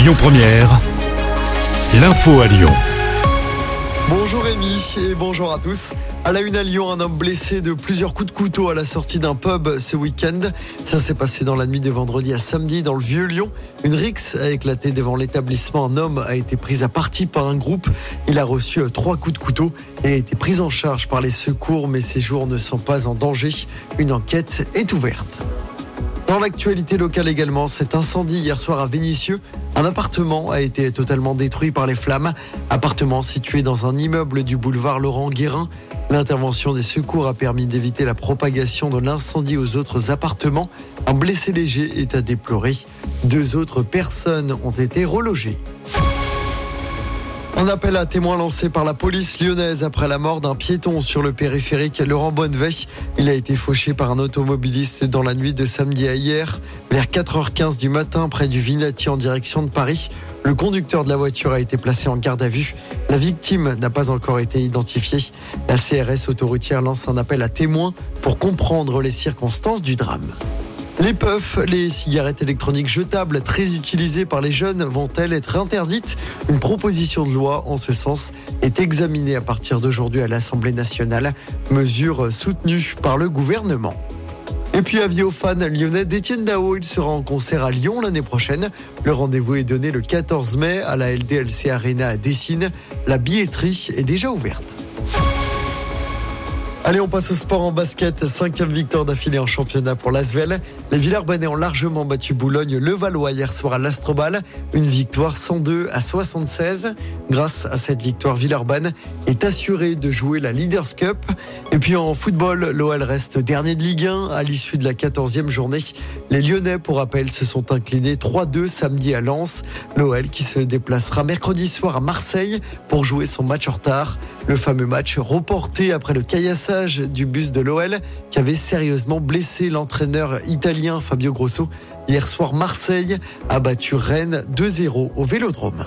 Lyon Première, l'info à Lyon. Bonjour Rémi et bonjour à tous. À la une à Lyon, un homme blessé de plusieurs coups de couteau à la sortie d'un pub ce week-end. Ça s'est passé dans la nuit de vendredi à samedi dans le vieux Lyon. Une rixe a éclaté devant l'établissement. Un homme a été pris à partie par un groupe. Il a reçu trois coups de couteau et a été pris en charge par les secours, mais ses jours ne sont pas en danger. Une enquête est ouverte. Dans l'actualité locale également, cet incendie hier soir à Vénissieux. Un appartement a été totalement détruit par les flammes. Appartement situé dans un immeuble du boulevard Laurent Guérin. L'intervention des secours a permis d'éviter la propagation de l'incendie aux autres appartements. Un blessé léger est à déplorer. Deux autres personnes ont été relogées. Un appel à témoins lancé par la police lyonnaise après la mort d'un piéton sur le périphérique Laurent Bonnevet. Il a été fauché par un automobiliste dans la nuit de samedi à hier, vers 4h15 du matin, près du Vinati en direction de Paris. Le conducteur de la voiture a été placé en garde à vue. La victime n'a pas encore été identifiée. La CRS autoroutière lance un appel à témoins pour comprendre les circonstances du drame. Les puffs, les cigarettes électroniques jetables très utilisées par les jeunes, vont-elles être interdites? Une proposition de loi en ce sens est examinée à partir d'aujourd'hui à l'Assemblée nationale, mesure soutenue par le gouvernement. Et puis avis aux fans lyonnais d'Etienne Dao, il sera en concert à Lyon l'année prochaine. Le rendez-vous est donné le 14 mai à la LDLC Arena à Dessine. La billetterie est déjà ouverte. Allez, on passe au sport en basket. Cinquième victoire d'affilée en championnat pour l'Asvel. Les Villers-Banais ont largement battu Boulogne, le Valois hier soir à l'Astrobal. Une victoire 102 à 76. Grâce à cette victoire, Villeurbanne est assuré de jouer la Leaders Cup. Et puis en football, l'OL reste dernier de Ligue 1 à l'issue de la 14e journée. Les Lyonnais, pour rappel, se sont inclinés 3-2 samedi à Lens. L'OL qui se déplacera mercredi soir à Marseille pour jouer son match en retard. Le fameux match reporté après le caillassage du bus de l'OL qui avait sérieusement blessé l'entraîneur italien Fabio Grosso. Hier soir, Marseille a battu Rennes 2-0 au Vélodrome.